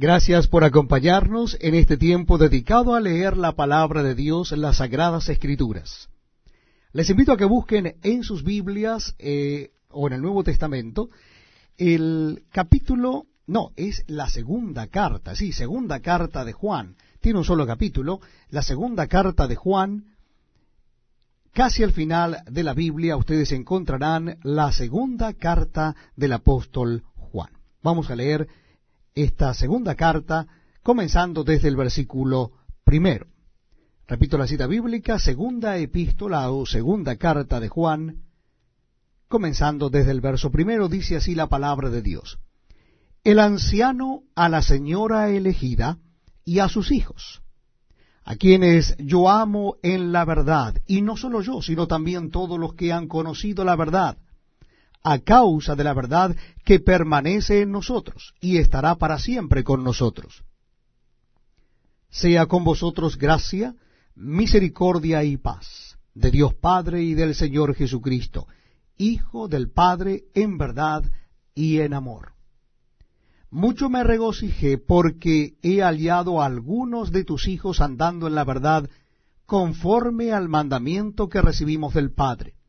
Gracias por acompañarnos en este tiempo dedicado a leer la palabra de Dios las Sagradas Escrituras. Les invito a que busquen en sus Biblias eh, o en el Nuevo Testamento el capítulo, no, es la segunda carta, sí, segunda carta de Juan. Tiene un solo capítulo, la segunda carta de Juan. Casi al final de la Biblia ustedes encontrarán la segunda carta del apóstol Juan. Vamos a leer esta segunda carta, comenzando desde el versículo primero. Repito la cita bíblica, segunda epístola o segunda carta de Juan, comenzando desde el verso primero, dice así la palabra de Dios. El anciano a la señora elegida y a sus hijos, a quienes yo amo en la verdad, y no solo yo, sino también todos los que han conocido la verdad, a causa de la verdad que permanece en nosotros y estará para siempre con nosotros. Sea con vosotros gracia, misericordia y paz de Dios Padre y del Señor Jesucristo, Hijo del Padre en verdad y en amor. Mucho me regocijé porque he hallado a algunos de tus hijos andando en la verdad conforme al mandamiento que recibimos del Padre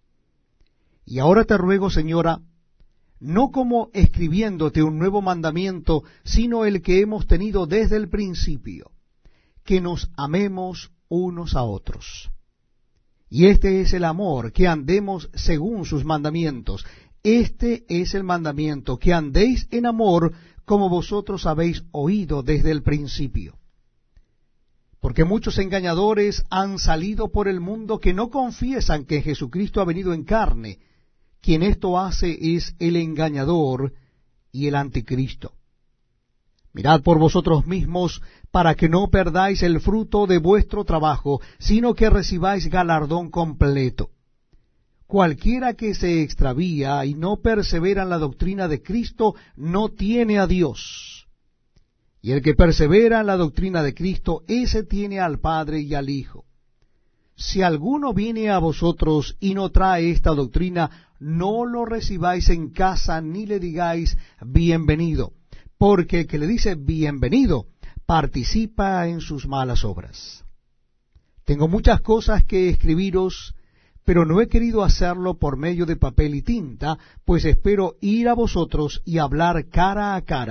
y ahora te ruego, señora, no como escribiéndote un nuevo mandamiento, sino el que hemos tenido desde el principio, que nos amemos unos a otros. Y este es el amor, que andemos según sus mandamientos. Este es el mandamiento, que andéis en amor como vosotros habéis oído desde el principio. Porque muchos engañadores han salido por el mundo que no confiesan que Jesucristo ha venido en carne, quien esto hace es el engañador y el anticristo. Mirad por vosotros mismos para que no perdáis el fruto de vuestro trabajo, sino que recibáis galardón completo. Cualquiera que se extravía y no persevera en la doctrina de Cristo no tiene a Dios. Y el que persevera en la doctrina de Cristo, ese tiene al Padre y al Hijo. Si alguno viene a vosotros y no trae esta doctrina, no lo recibáis en casa ni le digáis bienvenido, porque el que le dice bienvenido participa en sus malas obras. Tengo muchas cosas que escribiros, pero no he querido hacerlo por medio de papel y tinta, pues espero ir a vosotros y hablar cara a cara